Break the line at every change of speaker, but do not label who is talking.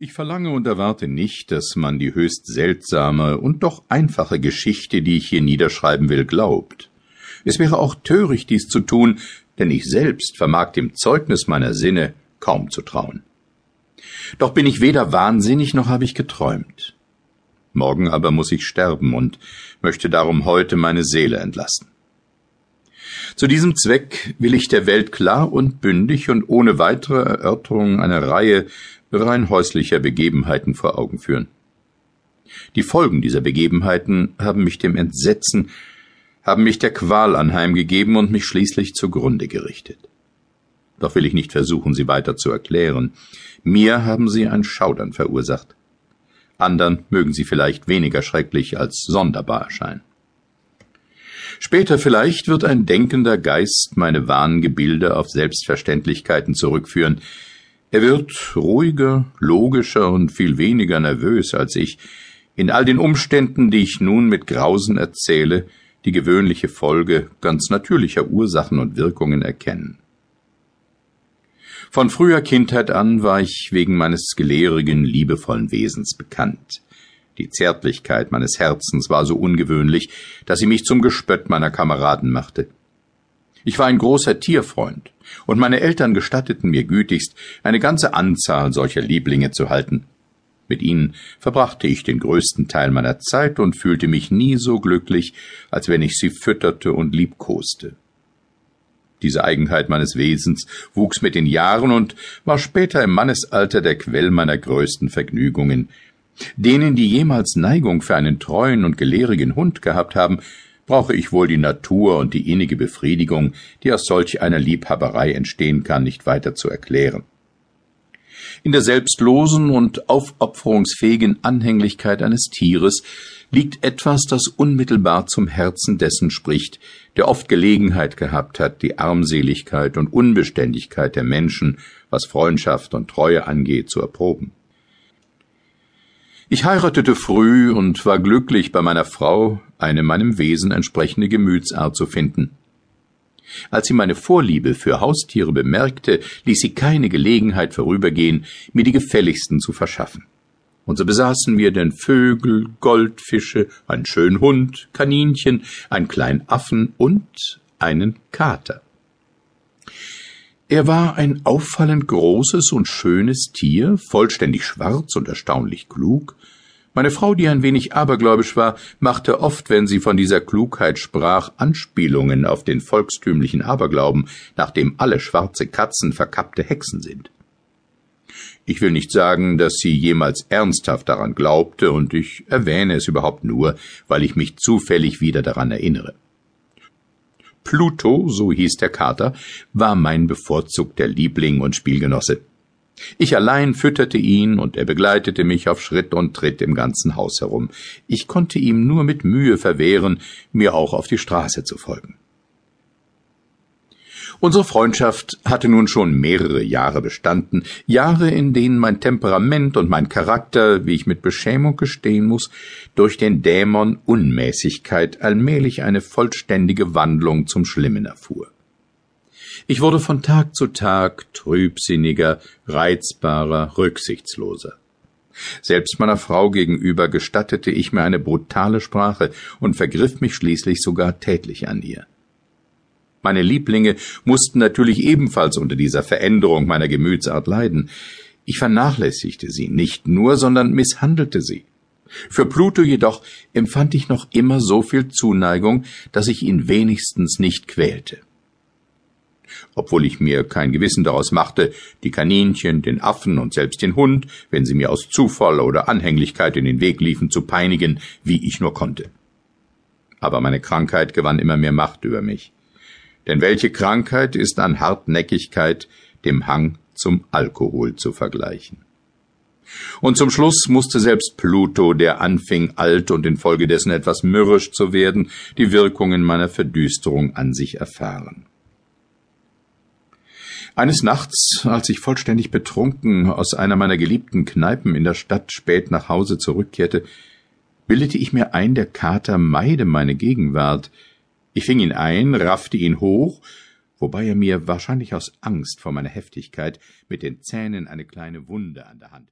Ich verlange und erwarte nicht, dass man die höchst seltsame und doch einfache Geschichte, die ich hier niederschreiben will, glaubt. Es wäre auch töricht, dies zu tun, denn ich selbst vermag dem Zeugnis meiner Sinne kaum zu trauen. Doch bin ich weder wahnsinnig noch habe ich geträumt. Morgen aber muss ich sterben und möchte darum heute meine Seele entlassen. Zu diesem Zweck will ich der Welt klar und bündig und ohne weitere Erörterung eine Reihe rein häuslicher Begebenheiten vor Augen führen. Die Folgen dieser Begebenheiten haben mich dem Entsetzen, haben mich der Qual anheimgegeben und mich schließlich zugrunde gerichtet. Doch will ich nicht versuchen, sie weiter zu erklären. Mir haben sie ein Schaudern verursacht. Andern mögen sie vielleicht weniger schrecklich als sonderbar erscheinen. Später vielleicht wird ein denkender Geist meine wahren Gebilde auf Selbstverständlichkeiten zurückführen, er wird ruhiger, logischer und viel weniger nervös als ich, in all den Umständen, die ich nun mit Grausen erzähle, die gewöhnliche Folge ganz natürlicher Ursachen und Wirkungen erkennen. Von früher Kindheit an war ich wegen meines gelehrigen, liebevollen Wesens bekannt. Die Zärtlichkeit meines Herzens war so ungewöhnlich, dass sie mich zum Gespött meiner Kameraden machte. Ich war ein großer Tierfreund, und meine Eltern gestatteten mir gütigst, eine ganze Anzahl solcher Lieblinge zu halten. Mit ihnen verbrachte ich den größten Teil meiner Zeit und fühlte mich nie so glücklich, als wenn ich sie fütterte und liebkoste. Diese Eigenheit meines Wesens wuchs mit den Jahren und war später im Mannesalter der Quell meiner größten Vergnügungen. Denen, die jemals Neigung für einen treuen und gelehrigen Hund gehabt haben, brauche ich wohl die Natur und die innige Befriedigung, die aus solch einer Liebhaberei entstehen kann, nicht weiter zu erklären. In der selbstlosen und aufopferungsfähigen Anhänglichkeit eines Tieres liegt etwas, das unmittelbar zum Herzen dessen spricht, der oft Gelegenheit gehabt hat, die Armseligkeit und Unbeständigkeit der Menschen, was Freundschaft und Treue angeht, zu erproben. Ich heiratete früh und war glücklich, bei meiner Frau eine meinem Wesen entsprechende Gemütsart zu finden. Als sie meine Vorliebe für Haustiere bemerkte, ließ sie keine Gelegenheit vorübergehen, mir die gefälligsten zu verschaffen. Und so besaßen wir denn Vögel, Goldfische, einen schönen Hund, Kaninchen, einen kleinen Affen und einen Kater. Er war ein auffallend großes und schönes Tier, vollständig schwarz und erstaunlich klug. Meine Frau, die ein wenig abergläubisch war, machte oft, wenn sie von dieser Klugheit sprach, Anspielungen auf den volkstümlichen Aberglauben, nach dem alle schwarze Katzen verkappte Hexen sind. Ich will nicht sagen, dass sie jemals ernsthaft daran glaubte, und ich erwähne es überhaupt nur, weil ich mich zufällig wieder daran erinnere. Pluto, so hieß der Kater, war mein bevorzugter Liebling und Spielgenosse. Ich allein fütterte ihn und er begleitete mich auf Schritt und Tritt im ganzen Haus herum. Ich konnte ihm nur mit Mühe verwehren, mir auch auf die Straße zu folgen. Unsere Freundschaft hatte nun schon mehrere Jahre bestanden, Jahre, in denen mein Temperament und mein Charakter, wie ich mit Beschämung gestehen muss, durch den Dämon Unmäßigkeit allmählich eine vollständige Wandlung zum Schlimmen erfuhr. Ich wurde von Tag zu Tag trübsinniger, reizbarer, rücksichtsloser. Selbst meiner Frau gegenüber gestattete ich mir eine brutale Sprache und vergriff mich schließlich sogar tätlich an ihr. Meine Lieblinge mussten natürlich ebenfalls unter dieser Veränderung meiner Gemütsart leiden. Ich vernachlässigte sie nicht nur, sondern misshandelte sie. Für Pluto jedoch empfand ich noch immer so viel Zuneigung, dass ich ihn wenigstens nicht quälte. Obwohl ich mir kein Gewissen daraus machte, die Kaninchen, den Affen und selbst den Hund, wenn sie mir aus Zufall oder Anhänglichkeit in den Weg liefen, zu peinigen, wie ich nur konnte. Aber meine Krankheit gewann immer mehr Macht über mich. Denn welche Krankheit ist an Hartnäckigkeit, dem Hang zum Alkohol zu vergleichen? Und zum Schluss musste selbst Pluto, der anfing, alt und infolgedessen etwas mürrisch zu werden, die Wirkungen meiner Verdüsterung an sich erfahren. Eines Nachts, als ich vollständig betrunken aus einer meiner geliebten Kneipen in der Stadt spät nach Hause zurückkehrte, bildete ich mir ein, der Kater meide meine Gegenwart, ich fing ihn ein, raffte ihn hoch, wobei er mir wahrscheinlich aus Angst vor meiner Heftigkeit mit den Zähnen eine kleine Wunde an der Hand